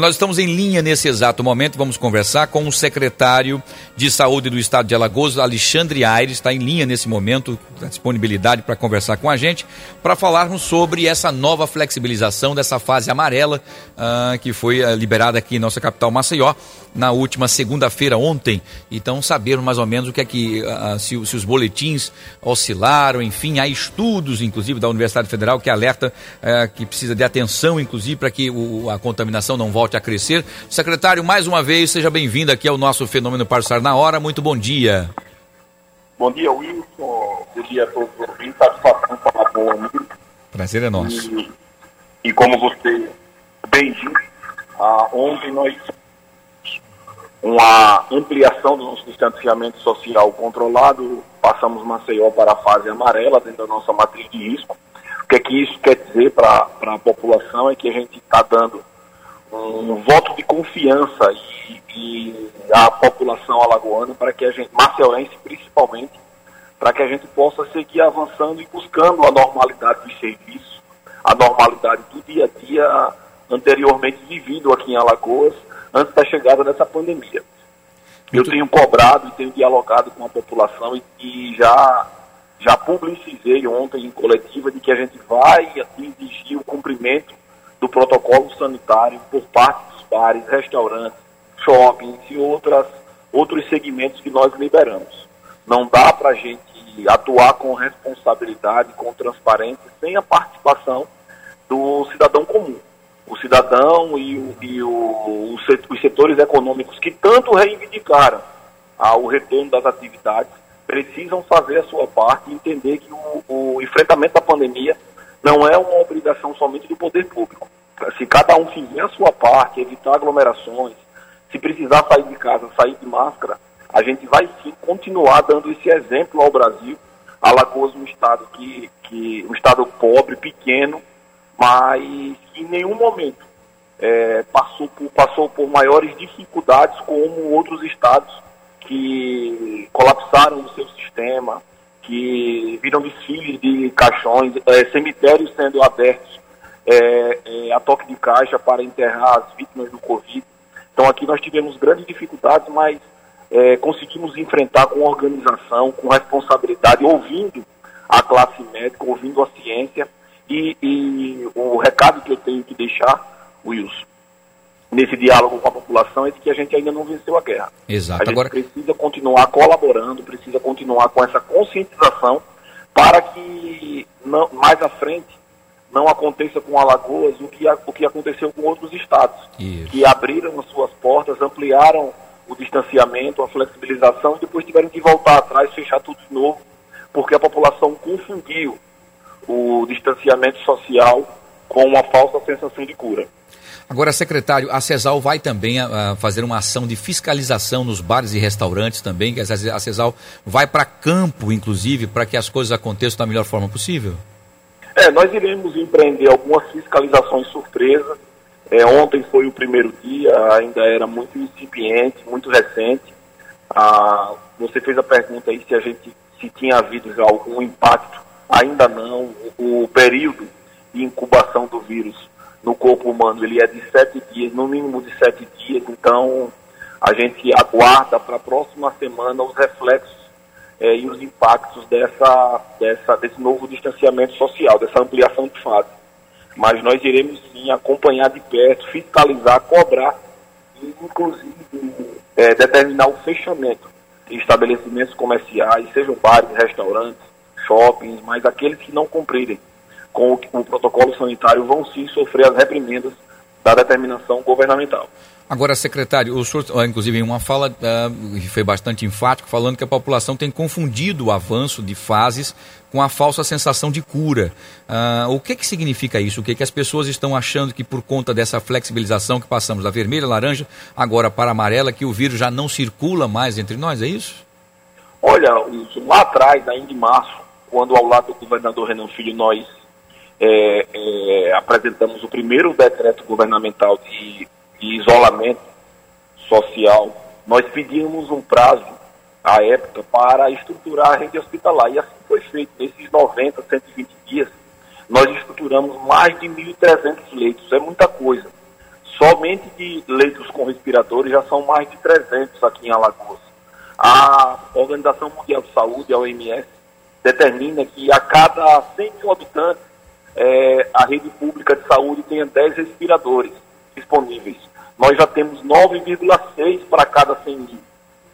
Nós estamos em linha nesse exato momento, vamos conversar com o secretário de Saúde do Estado de Alagoas, Alexandre Aires, está em linha nesse momento, a disponibilidade para conversar com a gente, para falarmos sobre essa nova flexibilização dessa fase amarela uh, que foi uh, liberada aqui em nossa capital Maceió na última segunda-feira, ontem. Então, saber mais ou menos o que é que, uh, se, se, os boletins oscilaram, enfim, há estudos, inclusive, da Universidade Federal que alerta eh, que precisa de atenção, inclusive, para que o, a contaminação não volte volte a crescer. Secretário, mais uma vez, seja bem-vindo aqui ao nosso Fenômeno Passar na Hora. Muito bom dia. Bom dia, Wilson. Bom dia a todos os ouvintes. Satisfação falar com o amigo. Prazer é nosso. E, e como você bem disse, ah, ontem nós uma ampliação do nosso distanciamento social controlado, passamos Maceió para a fase amarela dentro da nossa matriz de risco. O que é que isso quer dizer para a população é que a gente está dando um voto de confiança e, e a população alagoana para que a gente, maceuense principalmente, para que a gente possa seguir avançando e buscando a normalidade dos serviços, a normalidade do dia a dia anteriormente vivido aqui em Alagoas, antes da chegada dessa pandemia. Eu tenho cobrado e tenho dialogado com a população e, e já, já publicizei ontem em coletiva de que a gente vai exigir o cumprimento do protocolo sanitário por parte dos bares, restaurantes, shoppings e outras, outros segmentos que nós liberamos. Não dá para a gente atuar com responsabilidade, com transparência, sem a participação do cidadão comum. O cidadão e, o, e o, os setores econômicos que tanto reivindicaram o retorno das atividades precisam fazer a sua parte e entender que o, o enfrentamento da pandemia não é uma obrigação somente do poder público. Se cada um fizer a sua parte, evitar aglomerações, se precisar sair de casa, sair de máscara, a gente vai sim continuar dando esse exemplo ao Brasil. Alagoas um estado que, que um estado pobre, pequeno, mas em nenhum momento é, passou, por, passou por maiores dificuldades como outros estados que colapsaram o seu sistema, que viram desfiles de caixões, é, cemitérios sendo abertos é, é, a toque de caixa para enterrar as vítimas do Covid. Então aqui nós tivemos grandes dificuldades, mas é, conseguimos enfrentar com organização, com responsabilidade, ouvindo a classe médica, ouvindo a ciência. E, e o recado que eu tenho que deixar, Wilson, nesse diálogo com a população é de que a gente ainda não venceu a guerra. Exato. A gente Agora... precisa continuar colaborando, precisa continuar com essa conscientização para que não, mais à frente não aconteça com Alagoas o que, o que aconteceu com outros estados, Isso. que abriram as suas portas, ampliaram o distanciamento, a flexibilização e depois tiveram que voltar atrás, fechar tudo de novo, porque a população confundiu o distanciamento social com uma falsa sensação de cura. Agora, secretário, a CESAL vai também uh, fazer uma ação de fiscalização nos bares e restaurantes também, que a CESAL vai para campo, inclusive, para que as coisas aconteçam da melhor forma possível? É, nós iremos empreender algumas fiscalizações surpresa. É, ontem foi o primeiro dia, ainda era muito incipiente, muito recente. Ah, você fez a pergunta aí se a gente se tinha havido já algum impacto. Ainda não. O, o período de incubação do vírus no corpo humano ele é de sete dias, no mínimo de sete dias. Então a gente aguarda para a próxima semana os reflexos é, e os impactos dessa, dessa, desse novo distanciamento social, dessa ampliação de fase. Mas nós iremos sim acompanhar de perto, fiscalizar, cobrar e, inclusive, é, determinar o fechamento de estabelecimentos comerciais, sejam bares, restaurantes, shoppings, mas aqueles que não cumprirem com o, com o protocolo sanitário vão sim sofrer as reprimendas da determinação governamental. Agora, secretário, o senhor, inclusive, em uma fala, uh, foi bastante enfático, falando que a população tem confundido o avanço de fases com a falsa sensação de cura. Uh, o que, que significa isso? O que, que as pessoas estão achando que, por conta dessa flexibilização que passamos da vermelha, laranja, agora para amarela, que o vírus já não circula mais entre nós, é isso? Olha, lá atrás, ainda em março, quando ao lado do governador Renan Filho nós é, é, apresentamos o primeiro decreto governamental de social, nós pedimos um prazo à época para estruturar a rede hospitalar. E assim foi feito. Nesses 90, 120 dias, nós estruturamos mais de 1.300 leitos. É muita coisa. Somente de leitos com respiradores já são mais de 300 aqui em Alagoas. A Organização Mundial de Saúde, a OMS, determina que a cada 100 mil habitantes, é, a rede pública de saúde tenha 10 respiradores disponíveis. Nós já temos 9,6 para cada 100 mil.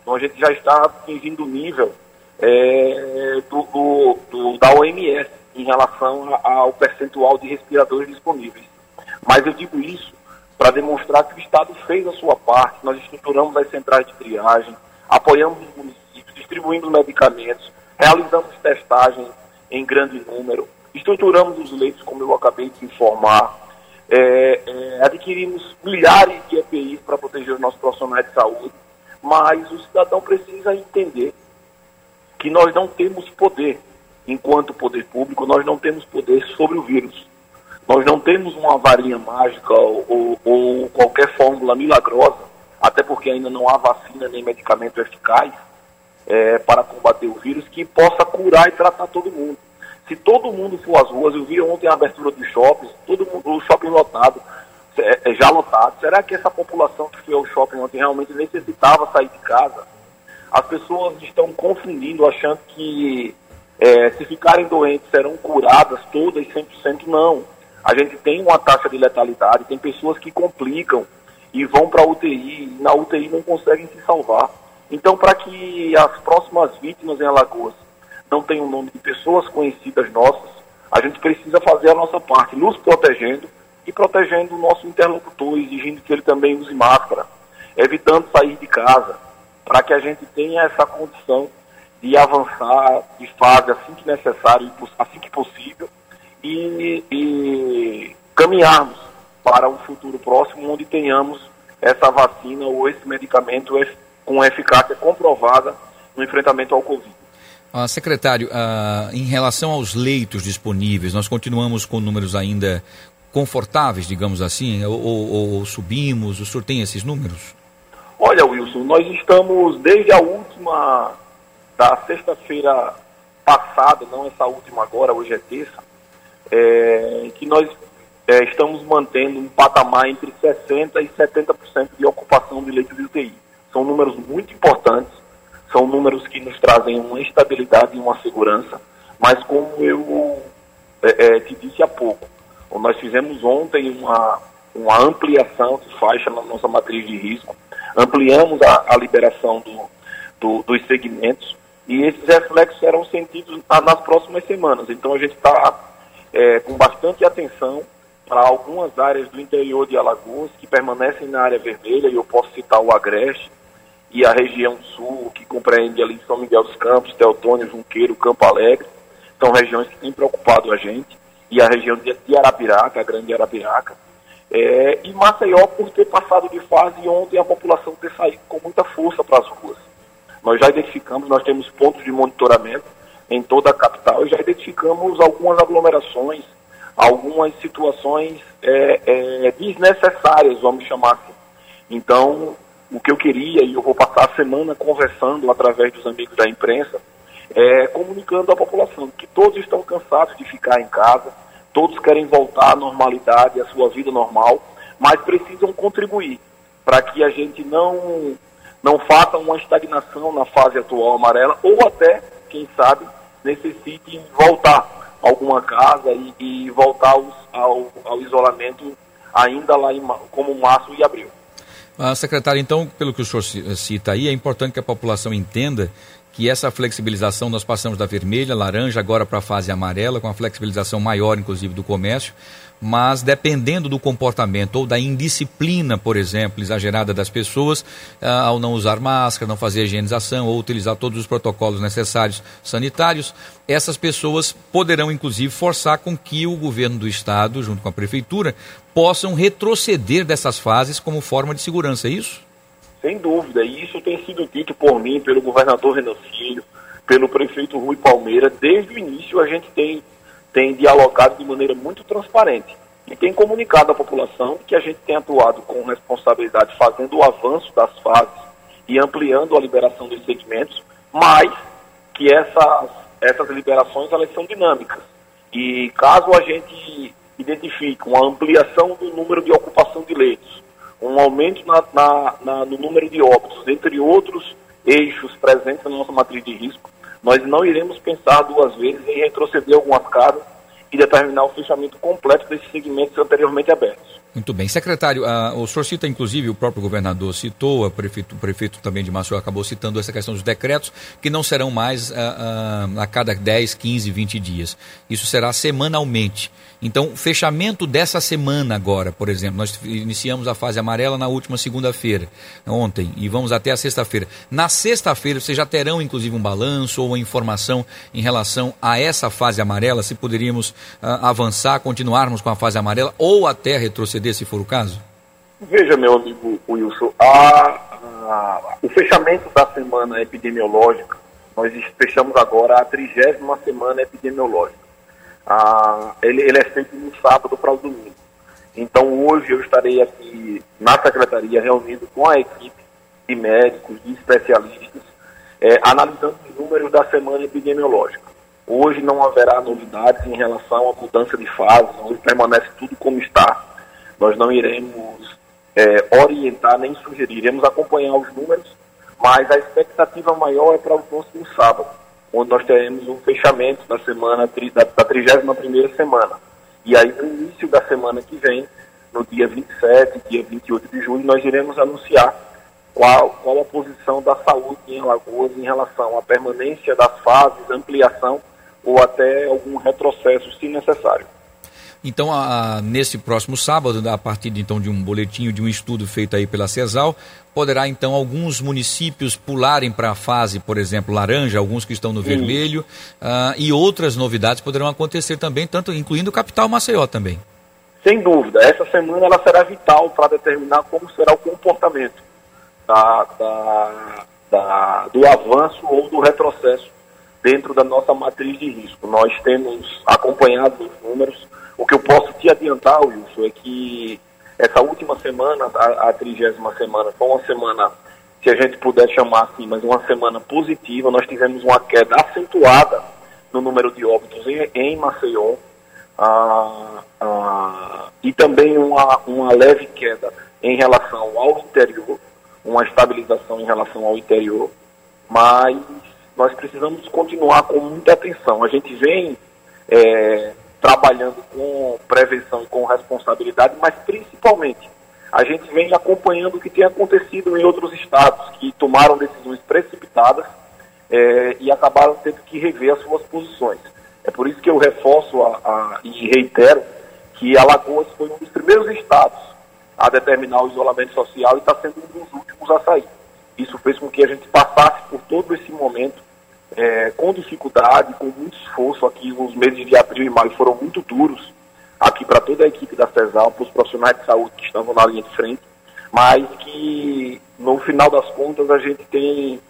Então a gente já está atingindo o nível é, do, do, do, da OMS em relação ao percentual de respiradores disponíveis. Mas eu digo isso para demonstrar que o Estado fez a sua parte, nós estruturamos as centrais de triagem, apoiamos os municípios, distribuindo medicamentos, realizamos testagem em grande número, estruturamos os leitos, como eu acabei de informar, é, é, adquirimos milhares de EPIs para proteger os nossos profissionais de saúde, mas o cidadão precisa entender que nós não temos poder, enquanto poder público, nós não temos poder sobre o vírus. Nós não temos uma varinha mágica ou, ou, ou qualquer fórmula milagrosa, até porque ainda não há vacina nem medicamento eficaz é, para combater o vírus que possa curar e tratar todo mundo. Se todo mundo for às ruas, eu vi ontem a abertura dos shoppings, shopping lotado, é, é, já lotado. Será que essa população que foi ao shopping ontem realmente necessitava sair de casa? As pessoas estão confundindo, achando que é, se ficarem doentes serão curadas todas 100%. Não. A gente tem uma taxa de letalidade, tem pessoas que complicam e vão para a UTI, e na UTI não conseguem se salvar. Então, para que as próximas vítimas em Alagoas não tenham o nome de pessoas conhecidas nossas, a gente precisa fazer a nossa parte, nos protegendo e protegendo o nosso interlocutor, exigindo que ele também use máscara, evitando sair de casa, para que a gente tenha essa condição de avançar de fase assim que necessário, assim que possível, e, e caminharmos para um futuro próximo onde tenhamos essa vacina ou esse medicamento com eficácia comprovada no enfrentamento ao Covid. Ah, secretário, ah, em relação aos leitos disponíveis, nós continuamos com números ainda confortáveis, digamos assim, ou, ou, ou subimos? O senhor tem esses números? Olha, Wilson, nós estamos desde a última, da sexta-feira passada, não essa última agora, hoje é terça, é, que nós é, estamos mantendo um patamar entre 60% e 70% de ocupação de leitos de UTI. São números muito importantes, são números que nos trazem uma estabilidade e uma segurança, mas como eu é, é te disse há pouco, nós fizemos ontem uma, uma ampliação de faixa na nossa matriz de risco, ampliamos a, a liberação do, do, dos segmentos. E esses reflexos serão sentidos nas próximas semanas. Então a gente está é, com bastante atenção para algumas áreas do interior de Alagoas que permanecem na área vermelha, e eu posso citar o Agreste e a região sul, que compreende ali São Miguel dos Campos, Teotônio, Junqueiro, Campo Alegre, são regiões que têm preocupado a gente, e a região de Arapiraca, a grande Arapiraca, é, e Maceió por ter passado de fase ontem a população ter saído com muita força para as ruas. Nós já identificamos, nós temos pontos de monitoramento em toda a capital e já identificamos algumas aglomerações, algumas situações é, é, desnecessárias, vamos chamar assim. Então, o que eu queria, e eu vou passar a semana conversando através dos amigos da imprensa, é, comunicando à população que todos estão cansados de ficar em casa, todos querem voltar à normalidade, à sua vida normal, mas precisam contribuir para que a gente não, não faça uma estagnação na fase atual amarela, ou até, quem sabe, necessite voltar a alguma casa e, e voltar ao, ao, ao, isolamento ainda lá em, como março e abril. Ah, secretário, então, pelo que o senhor cita aí, é importante que a população entenda que essa flexibilização nós passamos da vermelha, laranja, agora para a fase amarela, com a flexibilização maior, inclusive, do comércio, mas dependendo do comportamento ou da indisciplina, por exemplo, exagerada das pessoas, ah, ao não usar máscara, não fazer higienização ou utilizar todos os protocolos necessários sanitários, essas pessoas poderão, inclusive, forçar com que o governo do estado, junto com a prefeitura, possam retroceder dessas fases como forma de segurança, é isso? Sem dúvida, e isso tem sido dito por mim, pelo governador Renan Filho, pelo prefeito Rui Palmeira. Desde o início a gente tem, tem dialogado de maneira muito transparente e tem comunicado à população que a gente tem atuado com responsabilidade, fazendo o avanço das fases e ampliando a liberação dos segmentos, mas que essas, essas liberações elas são dinâmicas. E caso a gente identifique uma ampliação do número de ocupação um aumento na, na, na, no número de óbitos, entre outros eixos presentes na nossa matriz de risco, nós não iremos pensar duas vezes em retroceder algumas casas e determinar o fechamento completo desses segmentos anteriormente abertos. Muito bem. Secretário, uh, o senhor cita, inclusive, o próprio governador citou, o prefeito, o prefeito também de Maceió acabou citando essa questão dos decretos, que não serão mais uh, uh, a cada 10, 15, 20 dias. Isso será semanalmente. Então, fechamento dessa semana agora, por exemplo, nós iniciamos a fase amarela na última segunda-feira, ontem, e vamos até a sexta-feira. Na sexta-feira, vocês já terão, inclusive, um balanço ou uma informação em relação a essa fase amarela, se poderíamos avançar, continuarmos com a fase amarela ou até retroceder se for o caso? Veja, meu amigo Wilson, a, a, o fechamento da semana epidemiológica, nós fechamos agora a trigésima semana epidemiológica. Ah, ele, ele, é feito no sábado para o domingo. Então hoje eu estarei aqui na secretaria reunido com a equipe de médicos, de especialistas, é, analisando os números da semana epidemiológica. Hoje não haverá novidades em relação à mudança de fase, hoje permanece tudo como está nós não iremos é, orientar nem sugerir, iremos acompanhar os números, mas a expectativa maior é para o próximo sábado, onde nós teremos um fechamento da semana da, da 31 semana. E aí, no início da semana que vem, no dia 27, dia 28 de julho, nós iremos anunciar qual, qual a posição da saúde em Alagoas em relação à permanência das fases, ampliação ou até algum retrocesso, se necessário. Então, a, nesse próximo sábado, a partir de, então de um boletim, de um estudo feito aí pela CESAL, poderá então alguns municípios pularem para a fase, por exemplo, laranja, alguns que estão no vermelho, uh, e outras novidades poderão acontecer também, tanto incluindo o capital Maceió também. Sem dúvida, essa semana ela será vital para determinar como será o comportamento da, da, da, do avanço ou do retrocesso dentro da nossa matriz de risco. Nós temos acompanhado os números, o que eu posso te adiantar, Wilson, é que essa última semana, a, a trigésima semana, foi uma semana, se a gente puder chamar assim, mas uma semana positiva. Nós tivemos uma queda acentuada no número de óbitos em, em Maceió ah, ah, e também uma, uma leve queda em relação ao interior, uma estabilização em relação ao interior, mas nós precisamos continuar com muita atenção. A gente vem é, trabalhando com prevenção e com responsabilidade, mas principalmente a gente vem acompanhando o que tem acontecido em outros estados que tomaram decisões precipitadas é, e acabaram tendo que rever as suas posições. É por isso que eu reforço a, a, e reitero que Alagoas foi um dos primeiros estados a determinar o isolamento social e está sendo um dos últimos a sair. Isso fez com que a gente passasse por todo esse momento é, com dificuldade, com muito esforço aqui, os meses de abril e maio foram muito duros aqui para toda a equipe da CESAL, para os profissionais de saúde que estavam na linha de frente, mas que no final das contas a gente tem,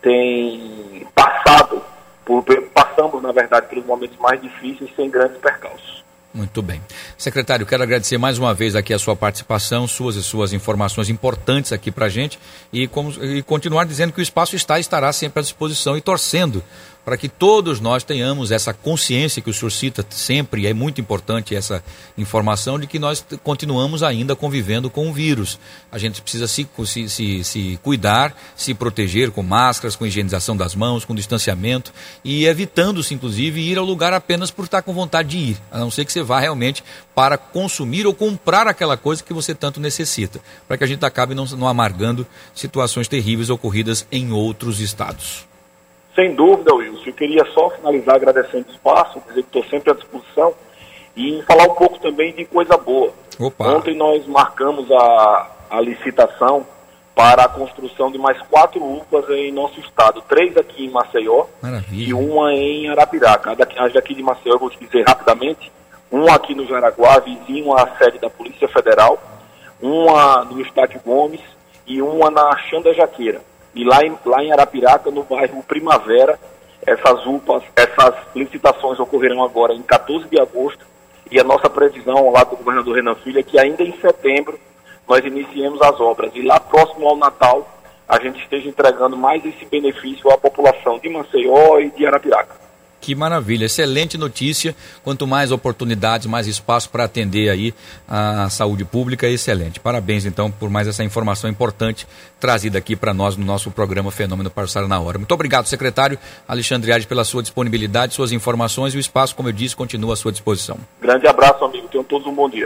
tem passado, por, passamos na verdade pelos momentos mais difíceis sem grandes percalços. Muito bem. Secretário, quero agradecer mais uma vez aqui a sua participação, suas e suas informações importantes aqui para a gente e, como, e continuar dizendo que o espaço está e estará sempre à disposição e torcendo para que todos nós tenhamos essa consciência que o senhor cita sempre, e é muito importante essa informação, de que nós continuamos ainda convivendo com o vírus. A gente precisa se, se, se, se cuidar, se proteger com máscaras, com higienização das mãos, com distanciamento e evitando-se, inclusive, ir ao lugar apenas por estar com vontade de ir, a não ser que você vá realmente para consumir ou comprar aquela coisa que você tanto necessita, para que a gente acabe não, não amargando situações terríveis ocorridas em outros estados. Sem dúvida, Wilson. Eu queria só finalizar agradecendo o espaço, dizer que estou sempre à disposição e falar um pouco também de coisa boa. Opa. Ontem nós marcamos a, a licitação para a construção de mais quatro UPAs em nosso estado. Três aqui em Maceió Maravilha. e uma em Arapiraca. As daqui de Maceió eu vou te dizer rapidamente. Uma aqui no Jaraguá, vizinho à sede da Polícia Federal. Uma no Estádio Gomes e uma na Xanda Jaqueira. E lá em, lá em Arapiraca, no bairro Primavera, essas UPAs, essas licitações ocorrerão agora em 14 de agosto. E a nossa previsão lá do governador Renan Filho é que ainda em setembro nós iniciemos as obras. E lá próximo ao Natal, a gente esteja entregando mais esse benefício à população de Maceió e de Arapiraca. Que maravilha, excelente notícia. Quanto mais oportunidades, mais espaço para atender aí a saúde pública, excelente. Parabéns então por mais essa informação importante trazida aqui para nós no nosso programa Fenômeno Passar na Hora. Muito obrigado, secretário Alexandre Ades, pela sua disponibilidade, suas informações e o espaço, como eu disse, continua à sua disposição. Grande abraço, amigo. Tenham todos um bom dia.